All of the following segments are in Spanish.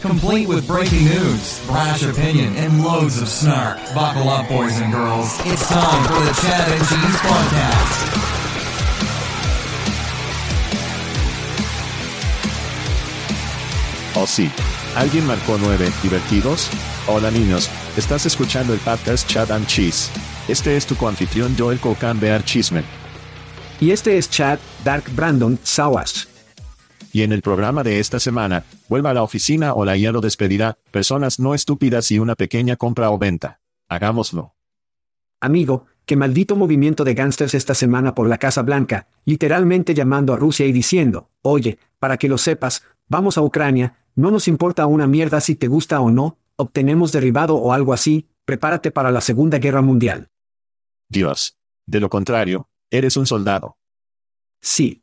Complete with breaking news, brash opinion, and loads of snark. Buckle up, boys and girls. It's time for the Chad and Cheese Podcast. Oh sí. ¿Alguien marcó nueve divertidos? Hola niños, estás escuchando el podcast Chad and Cheese. Este es tu coanfitrión Joel Cocan Bear Chismen. Y este es Chad Dark Brandon Sawas. Y en el programa de esta semana, vuelva a la oficina o la IA lo despedirá, personas no estúpidas y una pequeña compra o venta. Hagámoslo. Amigo, qué maldito movimiento de gángsters esta semana por la Casa Blanca, literalmente llamando a Rusia y diciendo, oye, para que lo sepas, vamos a Ucrania, no nos importa una mierda si te gusta o no, obtenemos derribado o algo así, prepárate para la Segunda Guerra Mundial. Dios. De lo contrario, eres un soldado. Sí.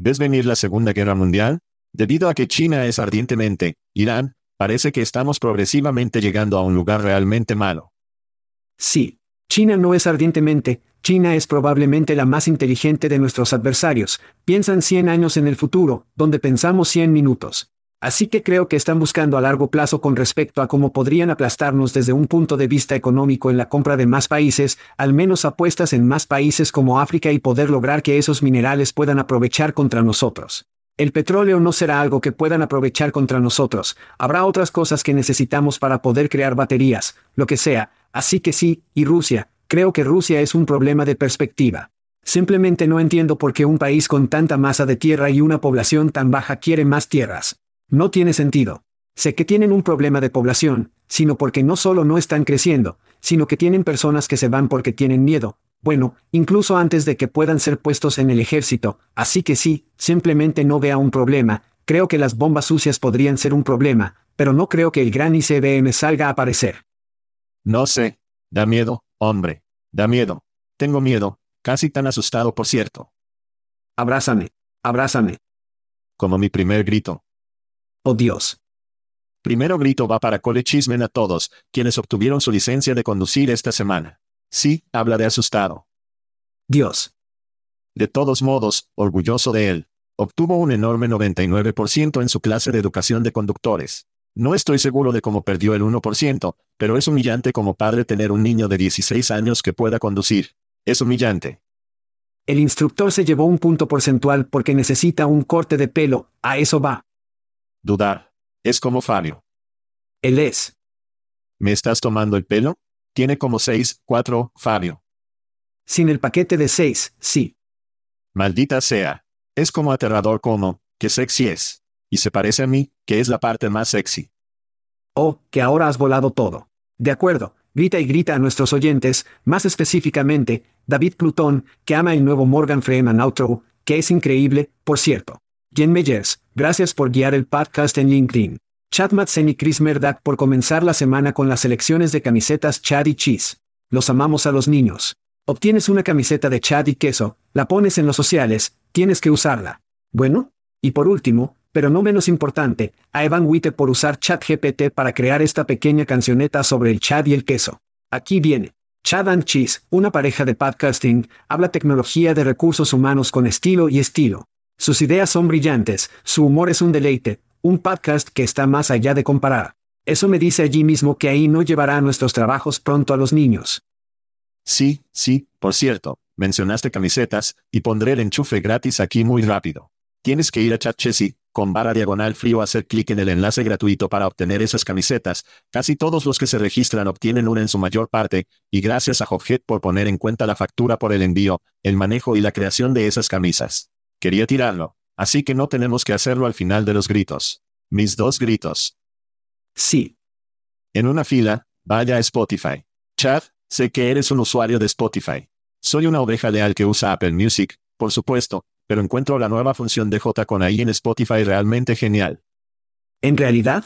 ¿Ves venir la Segunda Guerra Mundial? Debido a que China es ardientemente, Irán, parece que estamos progresivamente llegando a un lugar realmente malo. Sí. China no es ardientemente, China es probablemente la más inteligente de nuestros adversarios, piensan 100 años en el futuro, donde pensamos 100 minutos. Así que creo que están buscando a largo plazo con respecto a cómo podrían aplastarnos desde un punto de vista económico en la compra de más países, al menos apuestas en más países como África y poder lograr que esos minerales puedan aprovechar contra nosotros. El petróleo no será algo que puedan aprovechar contra nosotros, habrá otras cosas que necesitamos para poder crear baterías, lo que sea, así que sí, y Rusia, creo que Rusia es un problema de perspectiva. Simplemente no entiendo por qué un país con tanta masa de tierra y una población tan baja quiere más tierras. No tiene sentido. Sé que tienen un problema de población, sino porque no solo no están creciendo, sino que tienen personas que se van porque tienen miedo, bueno, incluso antes de que puedan ser puestos en el ejército, así que sí, simplemente no vea un problema, creo que las bombas sucias podrían ser un problema, pero no creo que el gran ICBM salga a aparecer. No sé. Da miedo, hombre. Da miedo. Tengo miedo, casi tan asustado por cierto. Abrázame. Abrázame. Como mi primer grito. Oh Dios. Primero grito va para Cole Chismen a todos, quienes obtuvieron su licencia de conducir esta semana. Sí, habla de asustado. Dios. De todos modos, orgulloso de él. Obtuvo un enorme 99% en su clase de educación de conductores. No estoy seguro de cómo perdió el 1%, pero es humillante como padre tener un niño de 16 años que pueda conducir. Es humillante. El instructor se llevó un punto porcentual porque necesita un corte de pelo, a eso va. Dudar. Es como Fabio. Él es. ¿Me estás tomando el pelo? Tiene como seis, cuatro, Fabio. Sin el paquete de seis, sí. Maldita sea. Es como aterrador como, que sexy es. Y se parece a mí, que es la parte más sexy. Oh, que ahora has volado todo. De acuerdo, grita y grita a nuestros oyentes, más específicamente, David Plutón, que ama el nuevo Morgan Freeman Outro, que es increíble, por cierto. Jen Meyers, gracias por guiar el podcast en LinkedIn. Chad Madsen y Chris Merdak por comenzar la semana con las selecciones de camisetas Chad y Cheese. Los amamos a los niños. Obtienes una camiseta de Chad y queso, la pones en los sociales, tienes que usarla. Bueno, y por último, pero no menos importante, a Evan Witte por usar ChatGPT para crear esta pequeña cancioneta sobre el Chad y el queso. Aquí viene. Chad and Cheese, una pareja de podcasting, habla tecnología de recursos humanos con estilo y estilo. Sus ideas son brillantes, su humor es un deleite, un podcast que está más allá de comparar. Eso me dice allí mismo que ahí no llevará nuestros trabajos pronto a los niños. Sí, sí, por cierto, mencionaste camisetas, y pondré el enchufe gratis aquí muy rápido. Tienes que ir a ChatChessy, con barra diagonal frío hacer clic en el enlace gratuito para obtener esas camisetas. Casi todos los que se registran obtienen una en su mayor parte, y gracias a Hophead por poner en cuenta la factura por el envío, el manejo y la creación de esas camisas. Quería tirarlo, así que no tenemos que hacerlo al final de los gritos. Mis dos gritos. Sí. En una fila, vaya a Spotify. Chad, sé que eres un usuario de Spotify. Soy una oveja leal que usa Apple Music, por supuesto, pero encuentro la nueva función de J con ahí en Spotify realmente genial. ¿En realidad?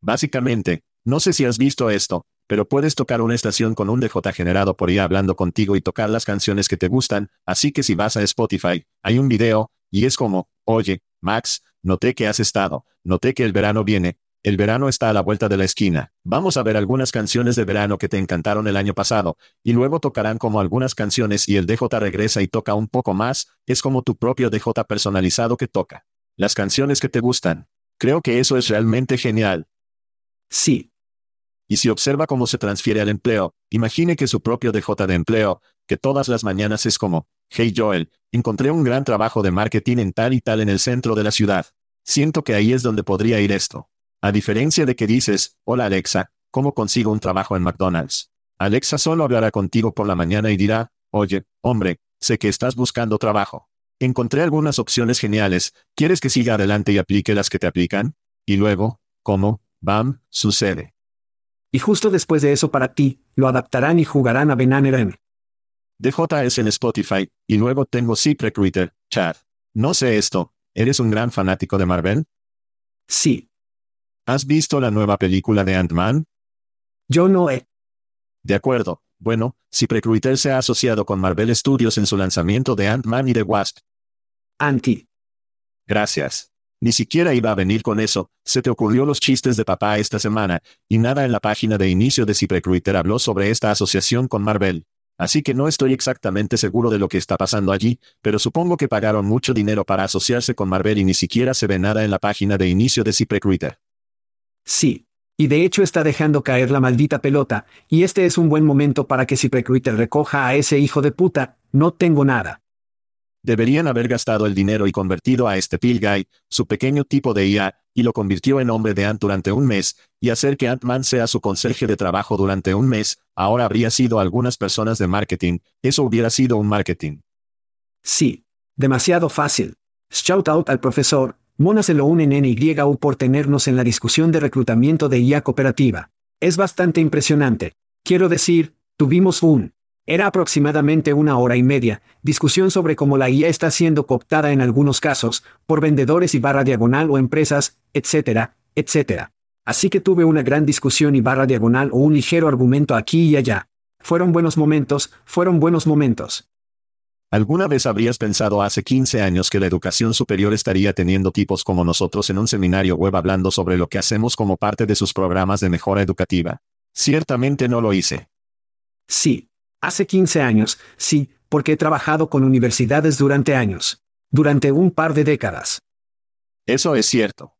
Básicamente, no sé si has visto esto, pero puedes tocar una estación con un DJ generado por IA hablando contigo y tocar las canciones que te gustan, así que si vas a Spotify, hay un video, y es como, oye, Max, noté que has estado, noté que el verano viene, el verano está a la vuelta de la esquina. Vamos a ver algunas canciones de verano que te encantaron el año pasado, y luego tocarán como algunas canciones y el DJ regresa y toca un poco más, es como tu propio DJ personalizado que toca. Las canciones que te gustan. Creo que eso es realmente genial. Sí. Y si observa cómo se transfiere al empleo, imagine que su propio DJ de empleo, que todas las mañanas es como, hey Joel, encontré un gran trabajo de marketing en tal y tal en el centro de la ciudad. Siento que ahí es donde podría ir esto. A diferencia de que dices, hola Alexa, ¿cómo consigo un trabajo en McDonald's? Alexa solo hablará contigo por la mañana y dirá, oye, hombre, sé que estás buscando trabajo. Encontré algunas opciones geniales, ¿quieres que siga adelante y aplique las que te aplican? Y luego, ¿cómo? Bam, sucede. Y justo después de eso para ti, lo adaptarán y jugarán a Bananeren. DJ es en Spotify, y luego tengo Recruiter, Chad. No sé esto, ¿eres un gran fanático de Marvel? Sí. ¿Has visto la nueva película de Ant-Man? Yo no he. De acuerdo. Bueno, si Precruiter se ha asociado con Marvel Studios en su lanzamiento de Ant-Man y The Wasp. Anti. Gracias. Ni siquiera iba a venir con eso, se te ocurrió los chistes de papá esta semana, y nada en la página de inicio de Precruiter habló sobre esta asociación con Marvel. Así que no estoy exactamente seguro de lo que está pasando allí, pero supongo que pagaron mucho dinero para asociarse con Marvel y ni siquiera se ve nada en la página de inicio de Precruiter. Sí. Y de hecho está dejando caer la maldita pelota, y este es un buen momento para que si Precruiter recoja a ese hijo de puta, no tengo nada. Deberían haber gastado el dinero y convertido a este Pill Guy, su pequeño tipo de IA, y lo convirtió en hombre de Ant durante un mes, y hacer que Ant-Man sea su conserje de trabajo durante un mes, ahora habría sido algunas personas de marketing, eso hubiera sido un marketing. Sí. Demasiado fácil. Shout out al profesor, Mona se lo en YU por tenernos en la discusión de reclutamiento de IA cooperativa. Es bastante impresionante. Quiero decir, tuvimos un... Era aproximadamente una hora y media, discusión sobre cómo la IA está siendo cooptada en algunos casos, por vendedores y barra diagonal o empresas, etcétera, etcétera. Así que tuve una gran discusión y barra diagonal o un ligero argumento aquí y allá. Fueron buenos momentos, fueron buenos momentos. ¿Alguna vez habrías pensado hace 15 años que la educación superior estaría teniendo tipos como nosotros en un seminario web hablando sobre lo que hacemos como parte de sus programas de mejora educativa? Ciertamente no lo hice. Sí. Hace 15 años, sí, porque he trabajado con universidades durante años. Durante un par de décadas. Eso es cierto.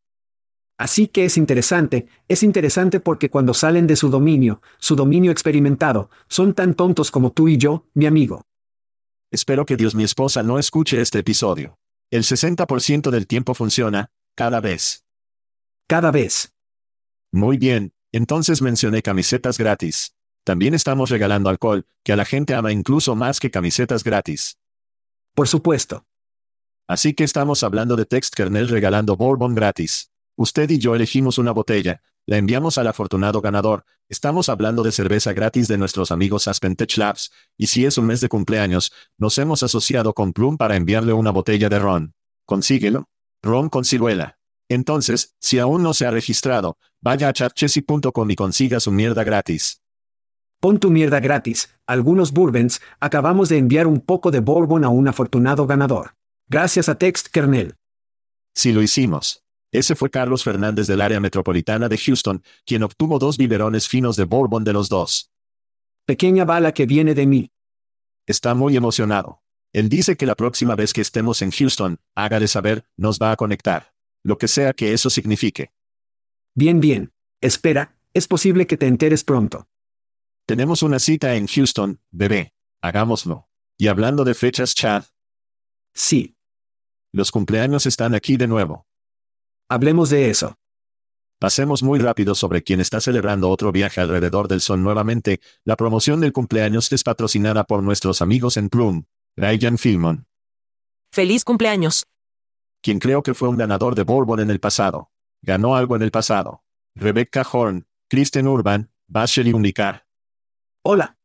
Así que es interesante, es interesante porque cuando salen de su dominio, su dominio experimentado, son tan tontos como tú y yo, mi amigo. Espero que Dios mi esposa no escuche este episodio. El 60% del tiempo funciona, cada vez. Cada vez. Muy bien, entonces mencioné camisetas gratis. También estamos regalando alcohol, que a la gente ama incluso más que camisetas gratis. Por supuesto. Así que estamos hablando de Text Kernel regalando Bourbon gratis. Usted y yo elegimos una botella, la enviamos al afortunado ganador. Estamos hablando de cerveza gratis de nuestros amigos Aspen Tech Labs, y si es un mes de cumpleaños, nos hemos asociado con Plum para enviarle una botella de ron. Consíguelo. Ron con ciruela. Entonces, si aún no se ha registrado, vaya a chatchessy.com y consiga su mierda gratis. Pon tu mierda gratis, algunos bourbons, acabamos de enviar un poco de bourbon a un afortunado ganador. Gracias a Text Kernel. Si lo hicimos. Ese fue Carlos Fernández del área metropolitana de Houston, quien obtuvo dos biberones finos de bourbon de los dos. Pequeña bala que viene de mí. Está muy emocionado. Él dice que la próxima vez que estemos en Houston, hágale saber, nos va a conectar. Lo que sea que eso signifique. Bien, bien. Espera, es posible que te enteres pronto. Tenemos una cita en Houston, bebé. Hagámoslo. Y hablando de fechas, Chad, Sí, los cumpleaños están aquí de nuevo. hablemos de eso. Pasemos muy rápido sobre quien está celebrando otro viaje alrededor del sol nuevamente. La promoción del cumpleaños es patrocinada por nuestros amigos en Plum, Ryan Filmon, Feliz cumpleaños. quien creo que fue un ganador de Bourbon en el pasado. Ganó algo en el pasado. Rebecca Horn, Kristen Urban, Bashley Unicar. Hola,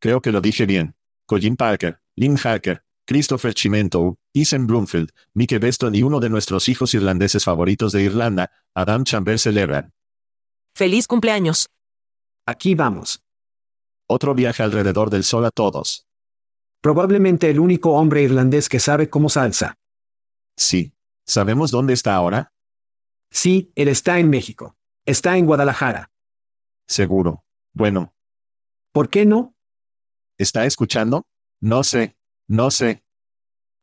Creo que lo dije bien. Colin Parker, Lynn Hacker, Christopher Chimento, Ethan Bloomfield, Mike Beston y uno de nuestros hijos irlandeses favoritos de Irlanda, Adam Chambers celebran. Feliz cumpleaños. aquí vamos. Otro viaje alrededor del sol a todos. Probablemente el único hombre irlandés que sabe cómo salsa. Sí. ¿Sabemos dónde está ahora? Sí, él está en México. Está en Guadalajara. Seguro. Bueno, ¿Por qué no? ¿está escuchando? No sé. No sé.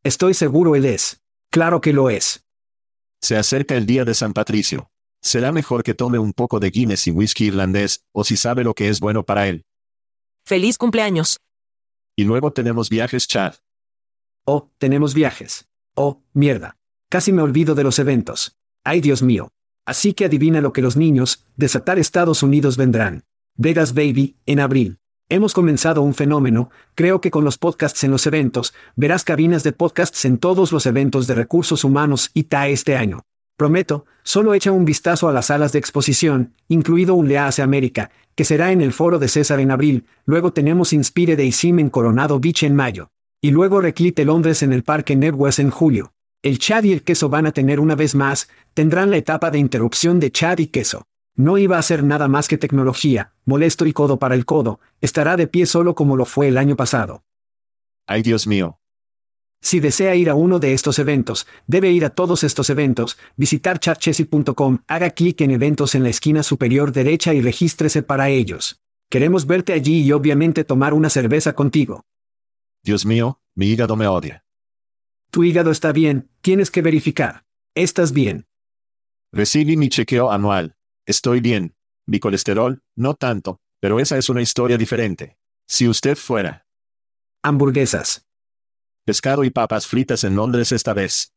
Estoy seguro él es. Claro que lo es. Se acerca el día de San Patricio. Será mejor que tome un poco de Guinness y whisky irlandés, o si sabe lo que es bueno para él. Feliz cumpleaños. Y luego tenemos viajes Chad. Oh, tenemos viajes. Oh, mierda. Casi me olvido de los eventos. Ay, Dios mío. Así que adivina lo que los niños, desatar Estados Unidos vendrán. Vegas Baby, en abril. Hemos comenzado un fenómeno, creo que con los podcasts en los eventos, verás cabinas de podcasts en todos los eventos de recursos humanos y TAE este año. Prometo, solo echa un vistazo a las salas de exposición, incluido un Leace América, que será en el foro de César en abril, luego tenemos Inspire de ISIM en Coronado Beach en mayo. Y luego Reclite Londres en el Parque Networks en julio. El Chad y el queso van a tener una vez más, tendrán la etapa de interrupción de Chad y queso. No iba a ser nada más que tecnología, molesto y codo para el codo, estará de pie solo como lo fue el año pasado. Ay Dios mío. Si desea ir a uno de estos eventos, debe ir a todos estos eventos, visitar chatchessy.com, haga clic en eventos en la esquina superior derecha y regístrese para ellos. Queremos verte allí y obviamente tomar una cerveza contigo. Dios mío, mi hígado me odia. Tu hígado está bien, tienes que verificar. Estás bien. Recibí mi chequeo anual. Estoy bien. Mi colesterol, no tanto, pero esa es una historia diferente. Si usted fuera Hamburguesas. pescado y papas fritas en Londres esta vez.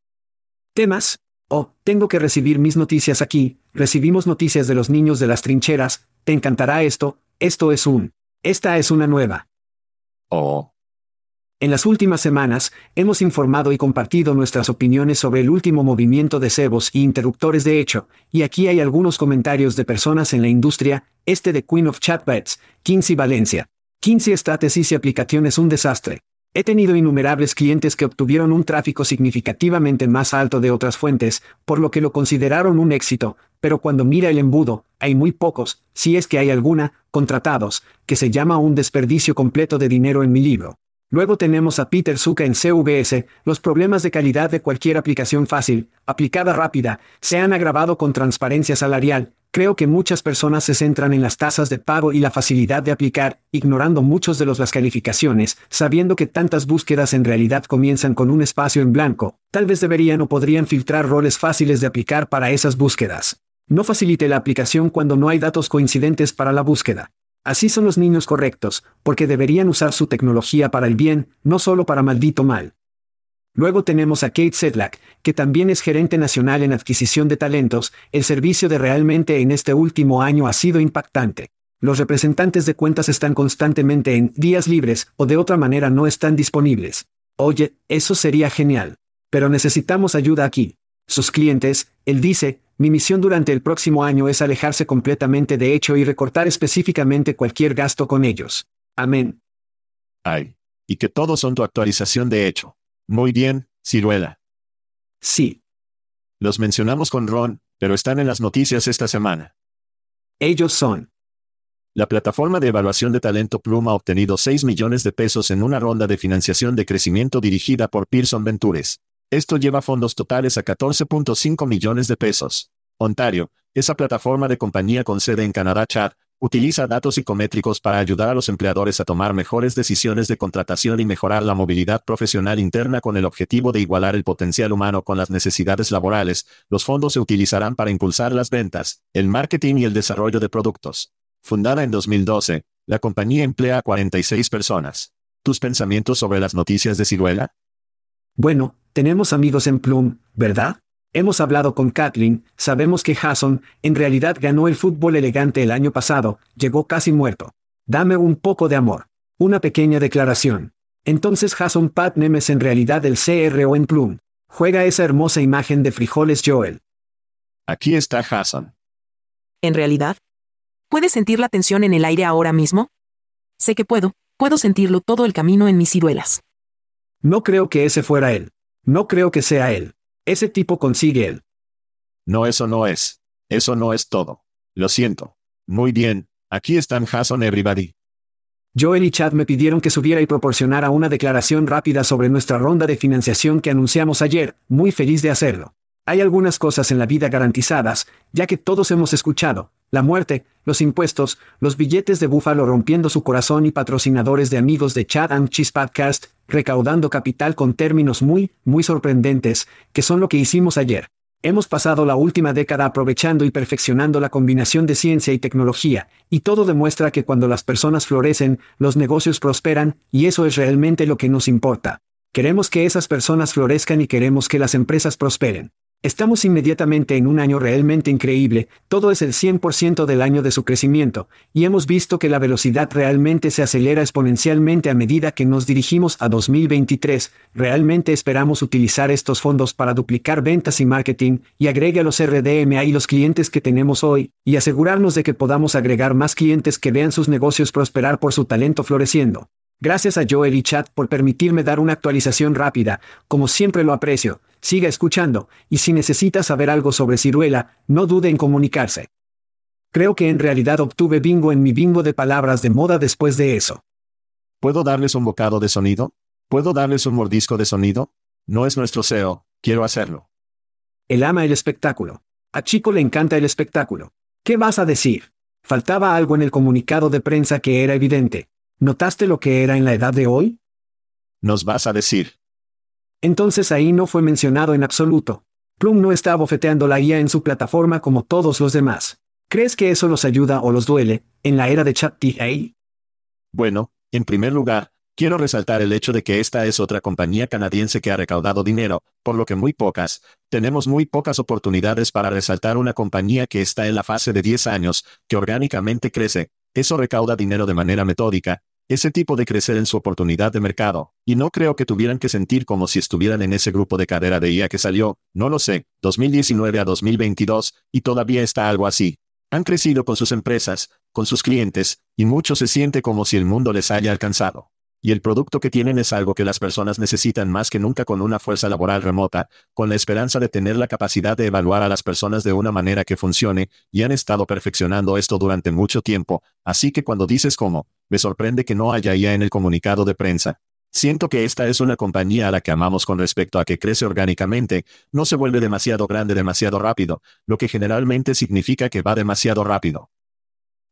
¿Temas? Oh, tengo que recibir mis noticias aquí. Recibimos noticias de los niños de las trincheras. Te encantará esto. Esto es un. Esta es una nueva. Oh, En las últimas semanas, hemos informado y compartido nuestras opiniones sobre el último movimiento de cebos y interruptores de hecho, y aquí hay algunos comentarios de personas en la industria, este de Queen of Chatbots, Kinsey Valencia. Kinsey Strategies y aplicación es un desastre. He tenido innumerables clientes que obtuvieron un tráfico significativamente más alto de otras fuentes, por lo que lo consideraron un éxito, pero cuando mira el embudo, hay muy pocos, si es que hay alguna, contratados, que se llama un desperdicio completo de dinero en mi libro. Luego tenemos a Peter Zuka en CVS, los problemas de calidad de cualquier aplicación fácil, aplicada rápida, se han agravado con transparencia salarial. Creo que muchas personas se centran en las tasas de pago y la facilidad de aplicar, ignorando muchos de los las calificaciones, sabiendo que tantas búsquedas en realidad comienzan con un espacio en blanco. Tal vez deberían o podrían filtrar roles fáciles de aplicar para esas búsquedas. No facilite la aplicación cuando no hay datos coincidentes para la búsqueda. Así son los niños correctos, porque deberían usar su tecnología para el bien, no solo para maldito mal. Luego tenemos a Kate Sedlak, que también es gerente nacional en adquisición de talentos, el servicio de realmente en este último año ha sido impactante. Los representantes de cuentas están constantemente en días libres o de otra manera no están disponibles. Oye, eso sería genial. Pero necesitamos ayuda aquí. Sus clientes, él dice, mi misión durante el próximo año es alejarse completamente de hecho y recortar específicamente cualquier gasto con ellos. Amén. ay. Y que todos son tu actualización de hecho. Muy bien, ciruela. Sí. Los mencionamos con Ron, pero están en las noticias esta semana. Ellos son. La plataforma de evaluación de talento Plum ha obtenido 6 millones de pesos en una ronda de financiación de crecimiento dirigida por Pearson Ventures. Esto lleva fondos totales a 14.5 millones de pesos. Ontario, esa plataforma de compañía con sede en Canadá Chad, utiliza datos psicométricos para ayudar a los empleadores a tomar mejores decisiones de contratación y mejorar la movilidad profesional interna con el objetivo de igualar el potencial humano con las necesidades laborales. Los fondos se utilizarán para impulsar las ventas, el marketing y el desarrollo de productos. Fundada en 2012, la compañía emplea a 46 personas. ¿Tus pensamientos sobre las noticias de Ciruela? Bueno, tenemos amigos en Plum, ¿verdad? Hemos hablado con Kathleen, sabemos que Jason, en realidad ganó el fútbol elegante el año pasado, llegó casi muerto. Dame un poco de amor. Una pequeña declaración. Entonces Jason Patnem es en realidad el CRO en Plum. Juega esa hermosa imagen de frijoles Joel. Aquí está Jason. ¿En realidad? ¿Puedes sentir la tensión en el aire ahora mismo? Sé que puedo, puedo sentirlo todo el camino en mis ciruelas. No creo que ese fuera él. No creo que sea él. Ese tipo consigue él. No, eso no es. Eso no es todo. Lo siento. Muy bien, aquí están Jason Everybody. Joel y Chad me pidieron que subiera y proporcionara una declaración rápida sobre nuestra ronda de financiación que anunciamos ayer, muy feliz de hacerlo. Hay algunas cosas en la vida garantizadas, ya que todos hemos escuchado, la muerte, los impuestos, los billetes de búfalo rompiendo su corazón y patrocinadores de amigos de Chad and Cheese Podcast, recaudando capital con términos muy, muy sorprendentes, que son lo que hicimos ayer. Hemos pasado la última década aprovechando y perfeccionando la combinación de ciencia y tecnología, y todo demuestra que cuando las personas florecen, los negocios prosperan, y eso es realmente lo que nos importa. Queremos que esas personas florezcan y queremos que las empresas prosperen. Estamos inmediatamente en un año realmente increíble, todo es el 100% del año de su crecimiento, y hemos visto que la velocidad realmente se acelera exponencialmente a medida que nos dirigimos a 2023, realmente esperamos utilizar estos fondos para duplicar ventas y marketing, y agregue a los RDMA y los clientes que tenemos hoy, y asegurarnos de que podamos agregar más clientes que vean sus negocios prosperar por su talento floreciendo. Gracias a Joel y Chat por permitirme dar una actualización rápida, como siempre lo aprecio, siga escuchando, y si necesita saber algo sobre ciruela, no dude en comunicarse. Creo que en realidad obtuve bingo en mi bingo de palabras de moda después de eso. ¿Puedo darles un bocado de sonido? ¿Puedo darles un mordisco de sonido? No es nuestro SEO, quiero hacerlo. Él ama el espectáculo. A Chico le encanta el espectáculo. ¿Qué vas a decir? Faltaba algo en el comunicado de prensa que era evidente. ¿Notaste lo que era en la edad de hoy? Nos vas a decir. Entonces ahí no fue mencionado en absoluto. Plum no está bofeteando la IA en su plataforma como todos los demás. ¿Crees que eso los ayuda o los duele, en la era de ChatGPT? Bueno, en primer lugar, quiero resaltar el hecho de que esta es otra compañía canadiense que ha recaudado dinero, por lo que muy pocas, tenemos muy pocas oportunidades para resaltar una compañía que está en la fase de 10 años, que orgánicamente crece, eso recauda dinero de manera metódica, ese tipo de crecer en su oportunidad de mercado, y no creo que tuvieran que sentir como si estuvieran en ese grupo de carrera de IA que salió, no lo sé, 2019 a 2022, y todavía está algo así. Han crecido con sus empresas, con sus clientes, y mucho se siente como si el mundo les haya alcanzado. Y el producto que tienen es algo que las personas necesitan más que nunca con una fuerza laboral remota, con la esperanza de tener la capacidad de evaluar a las personas de una manera que funcione, y han estado perfeccionando esto durante mucho tiempo, así que cuando dices cómo, me sorprende que no haya IA en el comunicado de prensa. Siento que esta es una compañía a la que amamos con respecto a que crece orgánicamente, no se vuelve demasiado grande demasiado rápido, lo que generalmente significa que va demasiado rápido.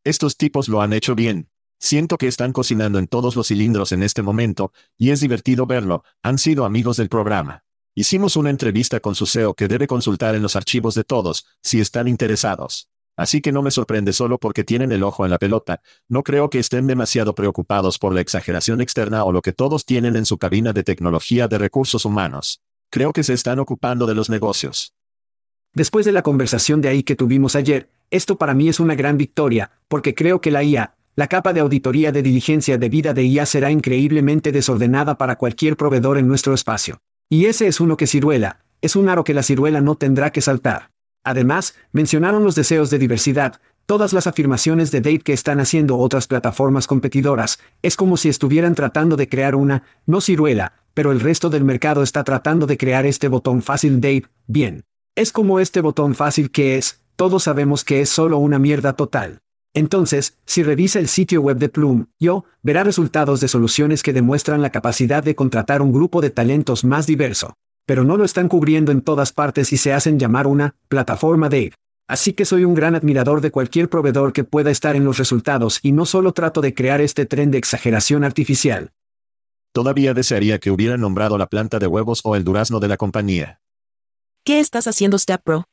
Estos tipos lo han hecho bien, Siento que están cocinando en todos los cilindros en este momento, y es divertido verlo, han sido amigos del programa. Hicimos una entrevista con su CEO que debe consultar en los archivos de todos, si están interesados. Así que no me sorprende solo porque tienen el ojo en la pelota, no creo que estén demasiado preocupados por la exageración externa o lo que todos tienen en su cabina de tecnología de recursos humanos. Creo que se están ocupando de los negocios. Después de la conversación de ahí que tuvimos ayer, esto para mí es una gran victoria, porque creo que la IA, la capa de auditoría de diligencia de vida de IA será increíblemente desordenada para cualquier proveedor en nuestro espacio. Y ese es uno que ciruela, es un aro que la ciruela no tendrá que saltar. Además, mencionaron los deseos de diversidad, todas las afirmaciones de Dave que están haciendo otras plataformas competidoras, es como si estuvieran tratando de crear una, no ciruela, pero el resto del mercado está tratando de crear este botón fácil Dave, bien. Es como este botón fácil que es, todos sabemos que es solo una mierda total. Entonces, si revisa el sitio web de Plum, yo, verá resultados de soluciones que demuestran la capacidad de contratar un grupo de talentos más diverso. Pero no lo están cubriendo en todas partes y se hacen llamar una plataforma de Así que soy un gran admirador de cualquier proveedor que pueda estar en los resultados y no solo trato de crear este tren de exageración artificial. Todavía desearía que hubieran nombrado la planta de huevos o el durazno de la compañía. ¿Qué estás haciendo, Step Pro?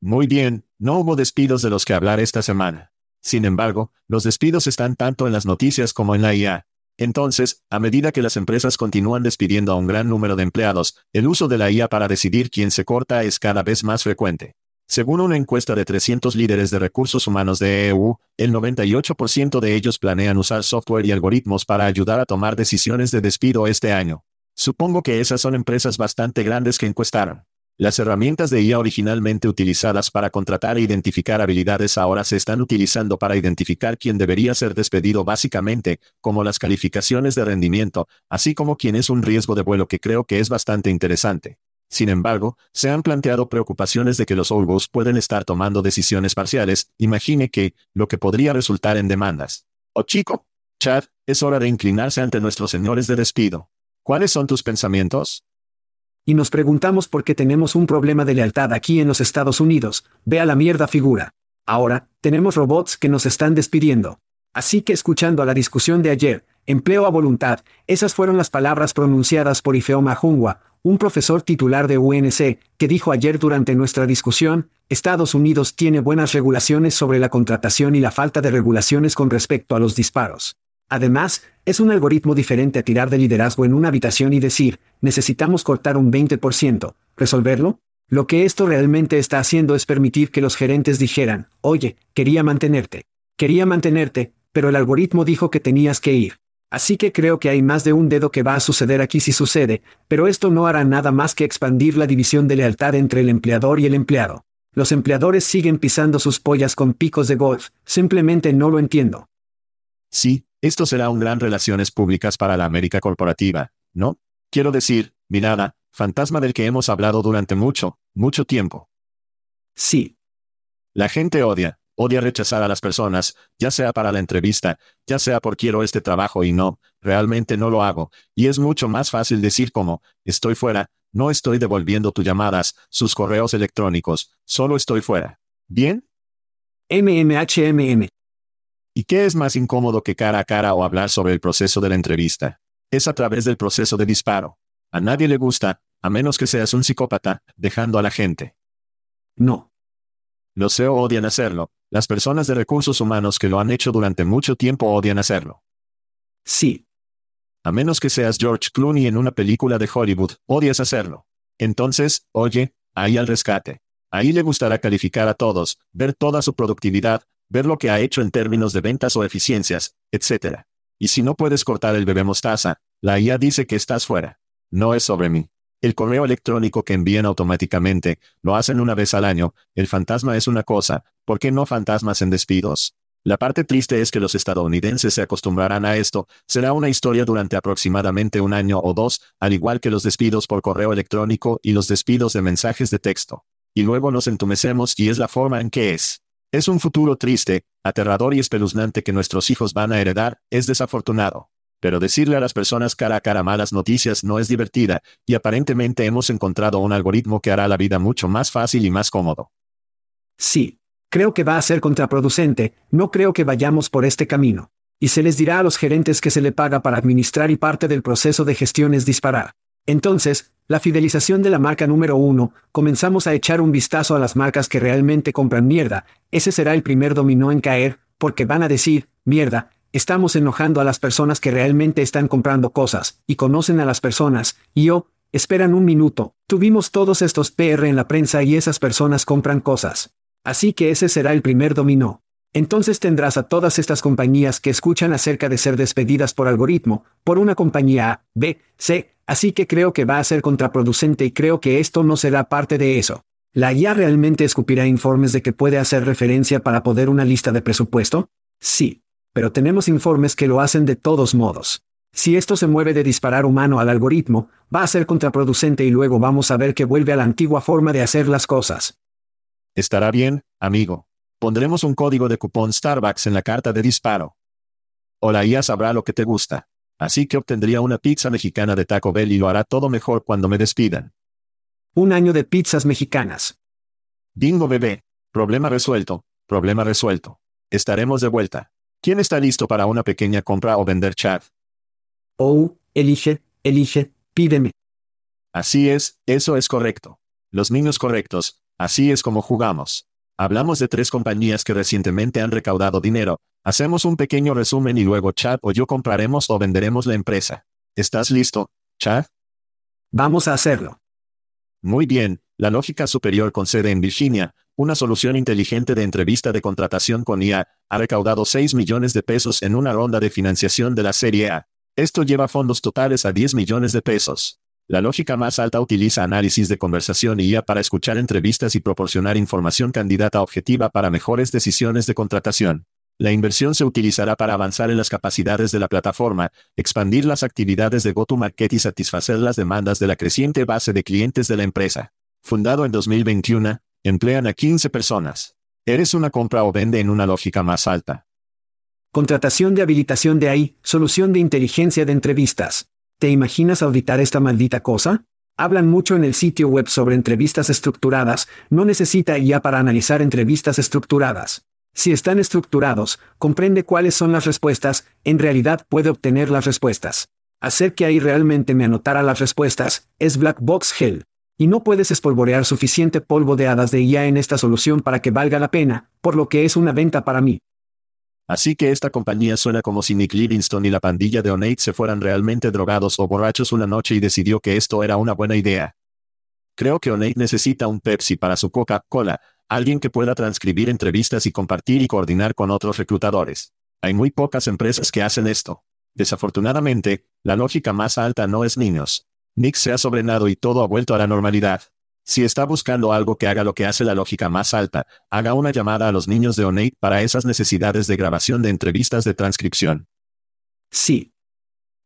Muy bien, no hubo despidos de los que hablar esta semana. Sin embargo, los despidos están tanto en las noticias como en la IA. Entonces, a medida que las empresas continúan despidiendo a un gran número de empleados, el uso de la IA para decidir quién se corta es cada vez más frecuente. Según una encuesta de 300 líderes de recursos humanos de EU, el 98% de ellos planean usar software y algoritmos para ayudar a tomar decisiones de despido este año. Supongo que esas son empresas bastante grandes que encuestaron. Las herramientas de IA originalmente utilizadas para contratar e identificar habilidades ahora se están utilizando para identificar quién debería ser despedido básicamente, como las calificaciones de rendimiento, así como quién es un riesgo de vuelo que creo que es bastante interesante. Sin embargo, se han planteado preocupaciones de que los Olgos pueden estar tomando decisiones parciales, imagine que, lo que podría resultar en demandas. Oh chico, Chad, es hora de inclinarse ante nuestros señores de despido. ¿Cuáles son tus pensamientos? Y nos preguntamos por qué tenemos un problema de lealtad aquí en los Estados Unidos, vea la mierda figura. Ahora, tenemos robots que nos están despidiendo. Así que escuchando a la discusión de ayer, empleo a voluntad, esas fueron las palabras pronunciadas por Ifeoma Jungwa, un profesor titular de UNC, que dijo ayer durante nuestra discusión, Estados Unidos tiene buenas regulaciones sobre la contratación y la falta de regulaciones con respecto a los disparos. Además, es un algoritmo diferente a tirar de liderazgo en una habitación y decir, necesitamos cortar un 20%, ¿resolverlo? Lo que esto realmente está haciendo es permitir que los gerentes dijeran, oye, quería mantenerte. Quería mantenerte, pero el algoritmo dijo que tenías que ir. Así que creo que hay más de un dedo que va a suceder aquí si sucede, pero esto no hará nada más que expandir la división de lealtad entre el empleador y el empleado. Los empleadores siguen pisando sus pollas con picos de golf, simplemente no lo entiendo. Sí, esto será un gran relaciones públicas para la América corporativa, ¿no? Quiero decir, mirada, fantasma del que hemos hablado durante mucho, mucho tiempo. Sí. La gente odia, Odia rechazar a las personas, ya sea para la entrevista, ya sea por quiero este trabajo y no, realmente no lo hago, y es mucho más fácil decir como, estoy fuera, no estoy devolviendo tus llamadas, sus correos electrónicos, solo estoy fuera. ¿Bien? MMHMM. ¿Y qué es más incómodo que cara a cara o hablar sobre el proceso de la entrevista? Es a través del proceso de disparo. A nadie le gusta, a menos que seas un psicópata, dejando a la gente. No. Los CEO odian hacerlo, las personas de recursos humanos que lo han hecho durante mucho tiempo odian hacerlo. Sí. A menos que seas George Clooney en una película de Hollywood, odias hacerlo. Entonces, oye, ahí al rescate. Ahí le gustará calificar a todos, ver toda su productividad, ver lo que ha hecho en términos de ventas o eficiencias, etc. Y si no puedes cortar el bebé mostaza, la IA dice que estás fuera. No es sobre mí. El correo electrónico que envían automáticamente, lo hacen una vez al año, el fantasma es una cosa, ¿por qué no fantasmas en despidos? La parte triste es que los estadounidenses se acostumbrarán a esto, será una historia durante aproximadamente un año o dos, al igual que los despidos por correo electrónico y los despidos de mensajes de texto. Y luego nos entumecemos y es la forma en que es. Es un futuro triste, aterrador y espeluznante que nuestros hijos van a heredar, es desafortunado. Pero decirle a las personas cara a cara malas noticias no es divertida, y aparentemente hemos encontrado un algoritmo que hará la vida mucho más fácil y más cómodo. Sí. Creo que va a ser contraproducente, no creo que vayamos por este camino. Y se les dirá a los gerentes que se le paga para administrar y parte del proceso de gestión es disparar. Entonces, la fidelización de la marca número uno, comenzamos a echar un vistazo a las marcas que realmente compran mierda, ese será el primer dominó en caer, porque van a decir, mierda, Estamos enojando a las personas que realmente están comprando cosas, y conocen a las personas, y yo, esperan un minuto, tuvimos todos estos PR en la prensa y esas personas compran cosas. Así que ese será el primer dominó. Entonces tendrás a todas estas compañías que escuchan acerca de ser despedidas por algoritmo, por una compañía A, B, C, así que creo que va a ser contraproducente y creo que esto no será parte de eso. ¿La IA realmente escupirá informes de que puede hacer referencia para poder una lista de presupuesto? Sí pero tenemos informes que lo hacen de todos modos. Si esto se mueve de disparar humano al algoritmo, va a ser contraproducente y luego vamos a ver que vuelve a la antigua forma de hacer las cosas. Estará bien, amigo. Pondremos un código de cupón Starbucks en la carta de disparo. O la IA sabrá lo que te gusta. Así que obtendría una pizza mexicana de Taco Bell y lo hará todo mejor cuando me despidan. Un año de pizzas mexicanas. Bingo bebé. Problema resuelto. Problema resuelto. Estaremos de vuelta. ¿Quién está listo para una pequeña compra o vender chat? Oh, elige, elige, pídeme. Así es, eso es correcto. Los niños correctos, así es como jugamos. Hablamos de tres compañías que recientemente han recaudado dinero. Hacemos un pequeño resumen y luego Chad o yo compraremos o venderemos la empresa. ¿Estás listo, Chad? Vamos a hacerlo. Muy bien, la lógica superior con sede en Virginia, una solución inteligente de entrevista de contratación con IA, ha recaudado 6 millones de pesos en una ronda de financiación de la Serie A. Esto lleva fondos totales a 10 millones de pesos. La lógica más alta utiliza análisis de conversación y IA para escuchar entrevistas y proporcionar información candidata objetiva para mejores decisiones de contratación. La inversión se utilizará para avanzar en las capacidades de la plataforma, expandir las actividades de go-to-market y satisfacer las demandas de la creciente base de clientes de la empresa. Fundado en 2021, emplean a 15 personas. ¿Eres una compra o vende en una lógica más alta? Contratación de habilitación de AI, solución de inteligencia de entrevistas. ¿Te imaginas auditar esta maldita cosa? Hablan mucho en el sitio web sobre entrevistas estructuradas, no necesita IA para analizar entrevistas estructuradas. Si están estructurados, comprende cuáles son las respuestas, en realidad puede obtener las respuestas. Hacer que AI realmente me anotara las respuestas, es Black Box Hell. Y no puedes espolvorear suficiente polvo de hadas de IA en esta solución para que valga la pena, por lo que es una venta para mí. Así que esta compañía suena como si Nick Livingston y la pandilla de Onate se fueran realmente drogados o borrachos una noche y decidió que esto era una buena idea. Creo que Onate necesita un Pepsi para su Coca-Cola, alguien que pueda transcribir entrevistas y compartir y coordinar con otros reclutadores. Hay muy pocas empresas que hacen esto. Desafortunadamente, la lógica más alta no es niños. Nick se ha sobrenado y todo ha vuelto a la normalidad. Si está buscando algo que haga lo que hace la lógica más alta, haga una llamada a los niños de Onate para esas necesidades de grabación de entrevistas de transcripción. Sí.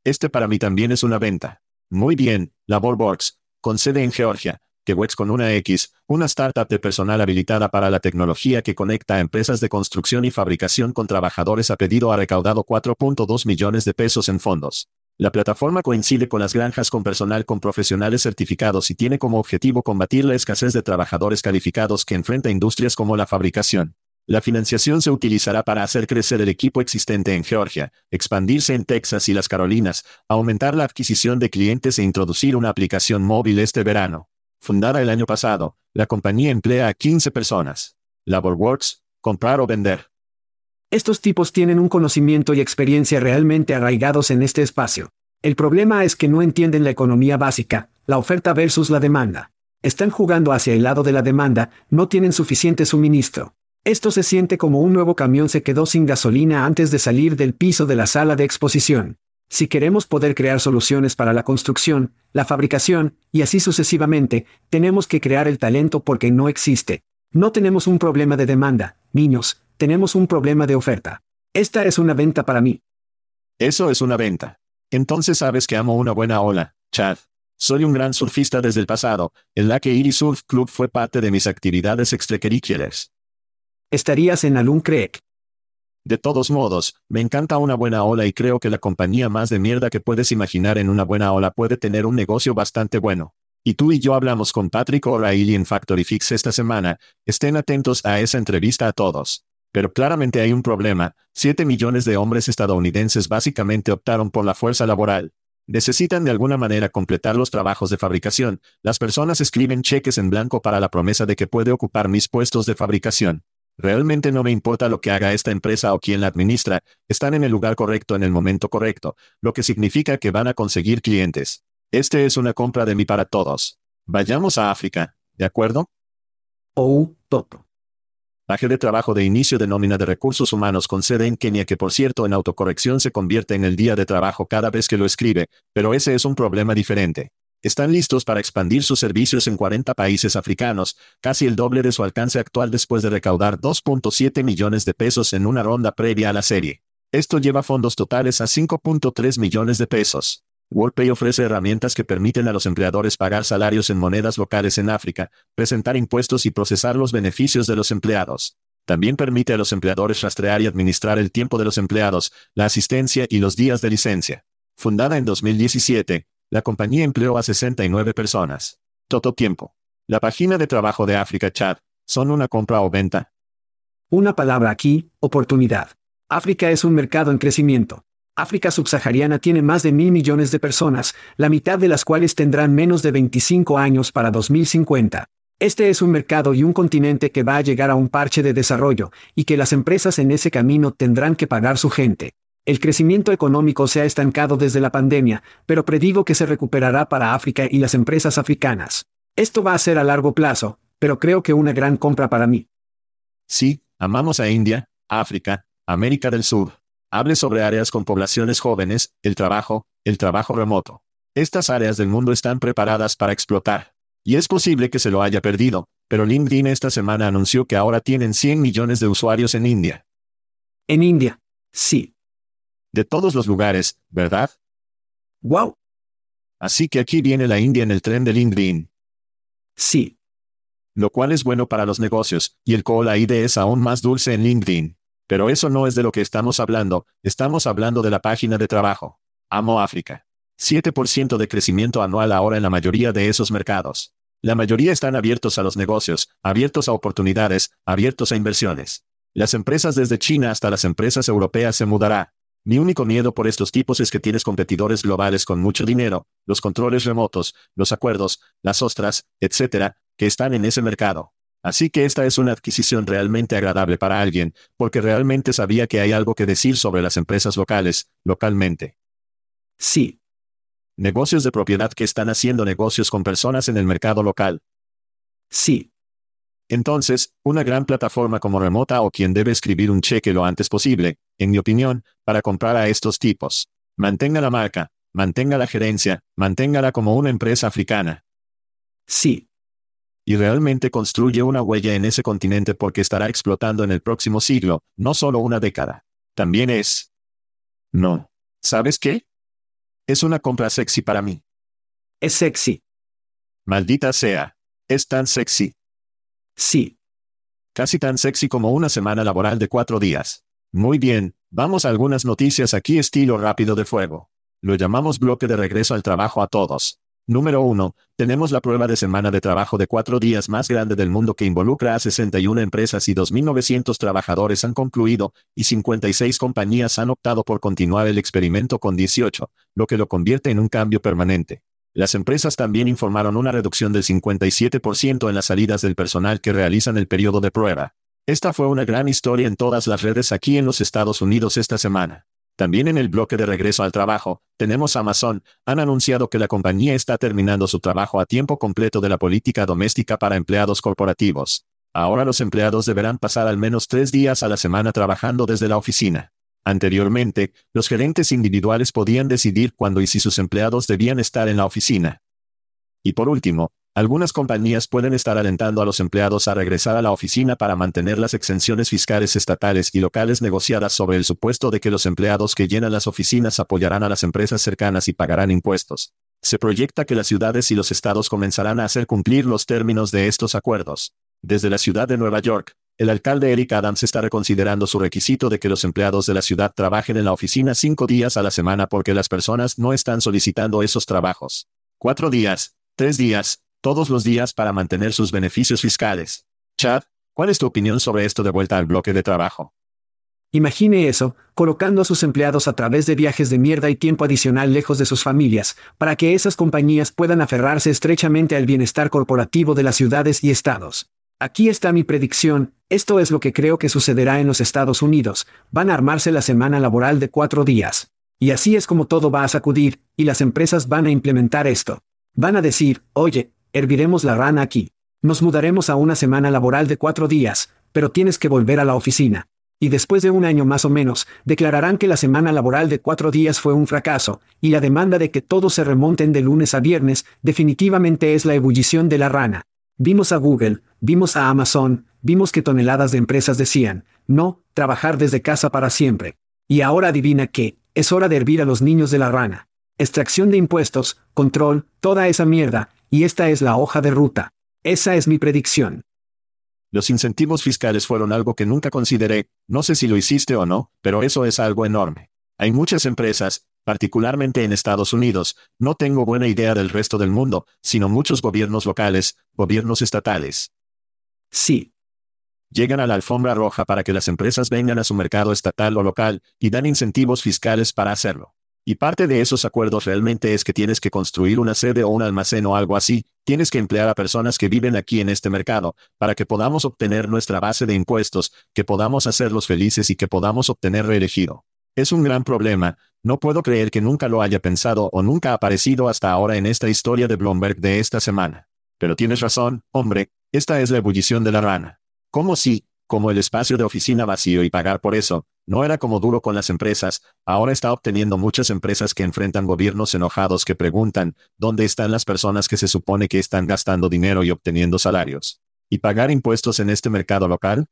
Este para mí también es una venta. Muy bien, Laborworks, con sede en Georgia, Quewex con una X, una startup de personal habilitada para la tecnología que conecta a empresas de construcción y fabricación con trabajadores a pedido ha recaudado 4.2 millones de pesos en fondos. La plataforma coincide con las granjas con personal con profesionales certificados y tiene como objetivo combatir la escasez de trabajadores calificados que enfrenta industrias como la fabricación. La financiación se utilizará para hacer crecer el equipo existente en Georgia, expandirse en Texas y las Carolinas, aumentar la adquisición de clientes e introducir una aplicación móvil este verano. Fundada el año pasado, la compañía emplea a 15 personas. LaborWorks, comprar o vender. Estos tipos tienen un conocimiento y experiencia realmente arraigados en este espacio. El problema es que no entienden la economía básica, la oferta versus la demanda. Están jugando hacia el lado de la demanda, no tienen suficiente suministro. Esto se siente como un nuevo camión se quedó sin gasolina antes de salir del piso de la sala de exposición. Si queremos poder crear soluciones para la construcción, la fabricación, y así sucesivamente, tenemos que crear el talento porque no existe. No tenemos un problema de demanda, niños, tenemos un problema de oferta. Esta es una venta para mí. Eso es una venta. Entonces sabes que amo una buena ola, Chad. Soy un gran surfista desde el pasado, en la que Iri Surf Club fue parte de mis actividades extracurriculares. Estarías en Alun Creek. De todos modos, me encanta una buena ola y creo que la compañía más de mierda que puedes imaginar en una buena ola puede tener un negocio bastante bueno. Y tú y yo hablamos con Patrick O'Reilly en Factory Fix esta semana, estén atentos a esa entrevista a todos. Pero claramente hay un problema, 7 millones de hombres estadounidenses básicamente optaron por la fuerza laboral. Necesitan de alguna manera completar los trabajos de fabricación, las personas escriben cheques en blanco para la promesa de que puede ocupar mis puestos de fabricación. Realmente no me importa lo que haga esta empresa o quien la administra, están en el lugar correcto en el momento correcto, lo que significa que van a conseguir clientes. Este es una compra de mí para todos. Vayamos a África, ¿de acuerdo? Oh, Toto. Baje de trabajo de inicio de nómina de recursos humanos con sede en Kenia que por cierto en autocorrección se convierte en el día de trabajo cada vez que lo escribe, pero ese es un problema diferente. Están listos para expandir sus servicios en 40 países africanos, casi el doble de su alcance actual después de recaudar 2.7 millones de pesos en una ronda previa a la serie. Esto lleva fondos totales a 5.3 millones de pesos. WorldPay ofrece herramientas que permiten a los empleadores pagar salarios en monedas locales en África, presentar impuestos y procesar los beneficios de los empleados. También permite a los empleadores rastrear y administrar el tiempo de los empleados, la asistencia y los días de licencia. Fundada en 2017, la compañía empleó a 69 personas. Todo tiempo. La página de trabajo de África Chat, ¿son una compra o venta? Una palabra aquí, oportunidad. África es un mercado en crecimiento. África subsahariana tiene más de mil millones de personas, la mitad de las cuales tendrán menos de 25 años para 2050. Este es un mercado y un continente que va a llegar a un parche de desarrollo, y que las empresas en ese camino tendrán que pagar su gente. El crecimiento económico se ha estancado desde la pandemia, pero predigo que se recuperará para África y las empresas africanas. Esto va a ser a largo plazo, pero creo que una gran compra para mí. Sí, amamos a India, África, América del Sur. Hable sobre áreas con poblaciones jóvenes, el trabajo, el trabajo remoto. Estas áreas del mundo están preparadas para explotar. Y es posible que se lo haya perdido, pero LinkedIn esta semana anunció que ahora tienen 100 millones de usuarios en India. En India. Sí. De todos los lugares, ¿verdad? ¡Wow! Así que aquí viene la India en el tren de LinkedIn. Sí. Lo cual es bueno para los negocios, y el Call ID es aún más dulce en LinkedIn. Pero eso no es de lo que estamos hablando, estamos hablando de la página de trabajo. Amo África. 7% de crecimiento anual ahora en la mayoría de esos mercados. La mayoría están abiertos a los negocios, abiertos a oportunidades, abiertos a inversiones. Las empresas desde China hasta las empresas europeas se mudará. Mi único miedo por estos tipos es que tienes competidores globales con mucho dinero, los controles remotos, los acuerdos, las ostras, etcétera, que están en ese mercado. Así que esta es una adquisición realmente agradable para alguien, porque realmente sabía que hay algo que decir sobre las empresas locales, localmente. Sí, Negocios de propiedad que están haciendo negocios con personas en el mercado local. Sí. Entonces, una gran plataforma como Remota o quien debe escribir un cheque lo antes posible, en mi opinión, para comprar a estos tipos. Mantenga la marca, mantenga la gerencia, manténgala como una empresa africana. Sí. Y realmente construye una huella en ese continente porque estará explotando en el próximo siglo, no solo una década. También es... No. ¿Sabes qué? Es una compra sexy para mí. Es sexy. Maldita sea. Es tan sexy. Sí. Casi tan sexy como una semana laboral de cuatro días. Muy bien, vamos a algunas noticias aquí estilo rápido de fuego. Lo llamamos bloque de regreso al trabajo a todos. Número 1. Tenemos la prueba de semana de trabajo de cuatro días más grande del mundo que involucra a 61 empresas y 2.900 trabajadores han concluido, y 56 compañías han optado por continuar el experimento con 18, lo que lo convierte en un cambio permanente. Las empresas también informaron una reducción del 57% en las salidas del personal que realizan el periodo de prueba. Esta fue una gran historia en todas las redes aquí en los Estados Unidos esta semana. También en el bloque de regreso al trabajo, tenemos Amazon, han anunciado que la compañía está terminando su trabajo a tiempo completo de la política doméstica para empleados corporativos. Ahora los empleados deberán pasar al menos tres días a la semana trabajando desde la oficina. Anteriormente, los gerentes individuales podían decidir cuándo y si sus empleados debían estar en la oficina. Y por último, algunas compañías pueden estar alentando a los empleados a regresar a la oficina para mantener las exenciones fiscales estatales y locales negociadas sobre el supuesto de que los empleados que llenan las oficinas apoyarán a las empresas cercanas y pagarán impuestos. Se proyecta que las ciudades y los estados comenzarán a hacer cumplir los términos de estos acuerdos. Desde la ciudad de Nueva York, el alcalde Eric Adams está reconsiderando su requisito de que los empleados de la ciudad trabajen en la oficina cinco días a la semana porque las personas no están solicitando esos trabajos. Cuatro días, tres días, todos los días para mantener sus beneficios fiscales. Chad, ¿cuál es tu opinión sobre esto de vuelta al bloque de trabajo? Imagine eso, colocando a sus empleados a través de viajes de mierda y tiempo adicional lejos de sus familias, para que esas compañías puedan aferrarse estrechamente al bienestar corporativo de las ciudades y estados. Aquí está mi predicción, esto es lo que creo que sucederá en los Estados Unidos, van a armarse la semana laboral de cuatro días. Y así es como todo va a sacudir, y las empresas van a implementar esto. Van a decir, oye, herviremos la rana aquí. Nos mudaremos a una semana laboral de cuatro días, pero tienes que volver a la oficina. Y después de un año más o menos, declararán que la semana laboral de cuatro días fue un fracaso, y la demanda de que todos se remonten de lunes a viernes definitivamente es la ebullición de la rana. Vimos a Google, vimos a Amazon, vimos que toneladas de empresas decían, no, trabajar desde casa para siempre. Y ahora adivina qué, es hora de hervir a los niños de la rana. Extracción de impuestos, control, toda esa mierda, y esta es la hoja de ruta. Esa es mi predicción. Los incentivos fiscales fueron algo que nunca consideré, no sé si lo hiciste o no, pero eso es algo enorme. Hay muchas empresas, particularmente en Estados Unidos, no tengo buena idea del resto del mundo, sino muchos gobiernos locales, gobiernos estatales. Sí. Llegan a la alfombra roja para que las empresas vengan a su mercado estatal o local, y dan incentivos fiscales para hacerlo. Y parte de esos acuerdos realmente es que tienes que construir una sede o un almacén o algo así, tienes que emplear a personas que viven aquí en este mercado, para que podamos obtener nuestra base de impuestos, que podamos hacerlos felices y que podamos obtener reelegido. Es un gran problema, no puedo creer que nunca lo haya pensado o nunca ha aparecido hasta ahora en esta historia de Bloomberg de esta semana. Pero tienes razón, hombre, esta es la ebullición de la rana. ¿Cómo si, como el espacio de oficina vacío y pagar por eso, no era como duro con las empresas, ahora está obteniendo muchas empresas que enfrentan gobiernos enojados que preguntan, ¿dónde están las personas que se supone que están gastando dinero y obteniendo salarios? ¿Y pagar impuestos en este mercado local?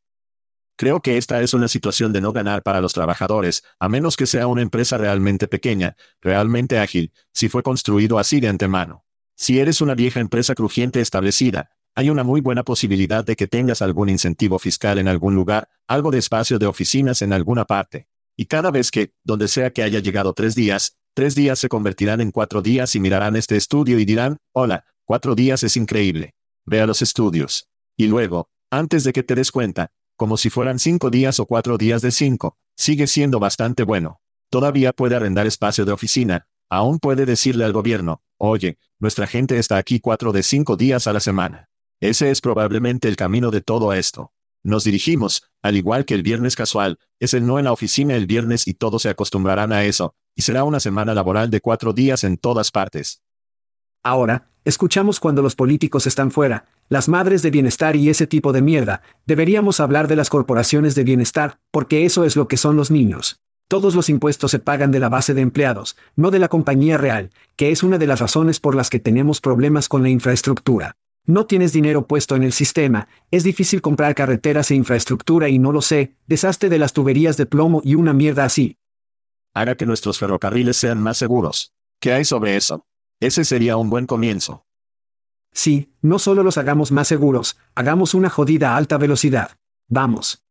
Creo que esta es una situación de no ganar para los trabajadores, a menos que sea una empresa realmente pequeña, realmente ágil, si fue construido así de antemano. Si eres una vieja empresa crujiente establecida, hay una muy buena posibilidad de que tengas algún incentivo fiscal en algún lugar, algo de espacio de oficinas en alguna parte. Y cada vez que, donde sea que haya llegado tres días, tres días se convertirán en cuatro días y mirarán este estudio y dirán, hola, cuatro días es increíble. Vea los estudios. Y luego, antes de que te des cuenta, como si fueran cinco días o cuatro días de cinco, sigue siendo bastante bueno. Todavía puede arrendar espacio de oficina, aún puede decirle al gobierno, oye, nuestra gente está aquí cuatro de cinco días a la semana. Ese es probablemente el camino de todo esto. Nos dirigimos, al igual que el viernes casual, es el no en la oficina el viernes y todos se acostumbrarán a eso, y será una semana laboral de cuatro días en todas partes. Ahora, escuchamos cuando los políticos están fuera, las madres de bienestar y ese tipo de mierda, deberíamos hablar de las corporaciones de bienestar, porque eso es lo que son los niños. Todos los impuestos se pagan de la base de empleados, no de la compañía real, que es una de las razones por las que tenemos problemas con la infraestructura. No tienes dinero puesto en el sistema, es difícil comprar carreteras e infraestructura y no lo sé, desastre de las tuberías de plomo y una mierda así. Haga que nuestros ferrocarriles sean más seguros. ¿Qué hay sobre eso? Ese sería un buen comienzo. Sí, no solo los hagamos más seguros, hagamos una jodida alta velocidad. Vamos.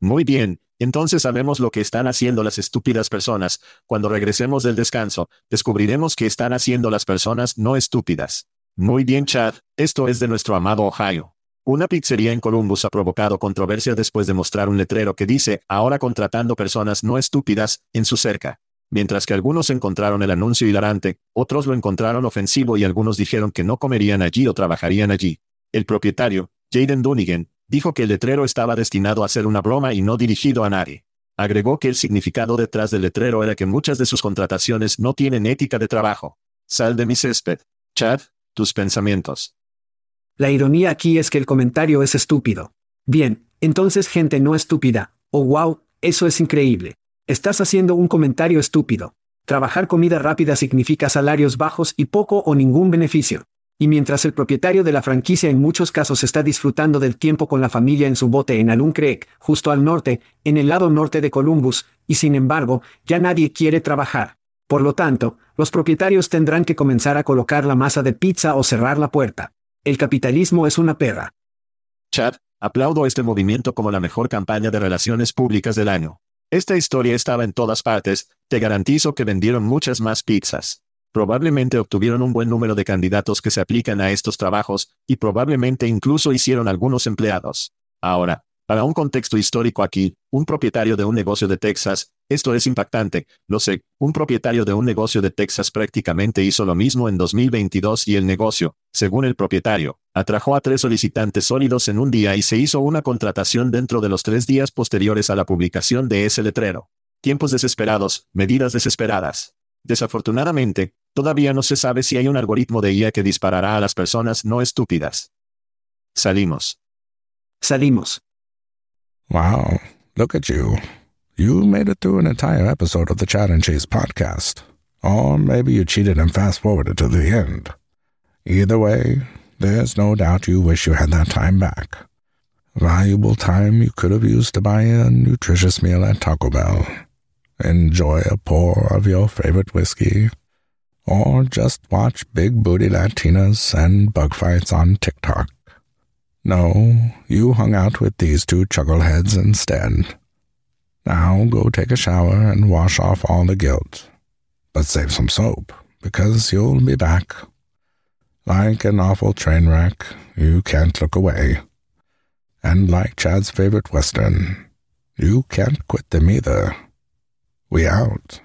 Muy bien, entonces sabemos lo que están haciendo las estúpidas personas. Cuando regresemos del descanso, descubriremos que están haciendo las personas no estúpidas. Muy bien, Chad, esto es de nuestro amado Ohio. Una pizzería en Columbus ha provocado controversia después de mostrar un letrero que dice, ahora contratando personas no estúpidas, en su cerca. Mientras que algunos encontraron el anuncio hilarante, otros lo encontraron ofensivo y algunos dijeron que no comerían allí o trabajarían allí. El propietario, Jaden Dunigan, dijo que el letrero estaba destinado a ser una broma y no dirigido a nadie. Agregó que el significado detrás del letrero era que muchas de sus contrataciones no tienen ética de trabajo. Sal de mi césped. Chad, tus pensamientos. La ironía aquí es que el comentario es estúpido. Bien, entonces gente no estúpida. Oh wow, eso es increíble. Estás haciendo un comentario estúpido. Trabajar comida rápida significa salarios bajos y poco o ningún beneficio. Y mientras el propietario de la franquicia en muchos casos está disfrutando del tiempo con la familia en su bote en Alun Creek, justo al norte, en el lado norte de Columbus, y sin embargo, ya nadie quiere trabajar. Por lo tanto, los propietarios tendrán que comenzar a colocar la masa de pizza o cerrar la puerta. El capitalismo es una perra. Chad, aplaudo este movimiento como la mejor campaña de relaciones públicas del año. Esta historia estaba en todas partes, te garantizo que vendieron muchas más pizzas. Probablemente obtuvieron un buen número de candidatos que se aplican a estos trabajos, y probablemente incluso hicieron algunos empleados. Ahora, para un contexto histórico aquí, un propietario de un negocio de Texas, esto es impactante, lo sé, un propietario de un negocio de Texas prácticamente hizo lo mismo en 2022 y el negocio, según el propietario, atrajo a tres solicitantes sólidos en un día y se hizo una contratación dentro de los tres días posteriores a la publicación de ese letrero. Tiempos desesperados, medidas desesperadas. Desafortunadamente, todavía no se sabe si hay un algoritmo de IA que disparará a las personas no estúpidas. Salimos. Salimos. Wow, look at you. You made it through an entire episode of the Chat and Chase podcast. Or maybe you cheated and fast forwarded to the end. Either way, there's no doubt you wish you had that time back. Valuable time you could have used to buy a nutritious meal at Taco Bell. enjoy a pour of your favorite whiskey, or just watch big booty Latinas and bug fights on TikTok. No, you hung out with these two chuckleheads instead. Now go take a shower and wash off all the guilt. But save some soap, because you'll be back. Like an awful train wreck, you can't look away. And like Chad's favorite Western, you can't quit them either. We out.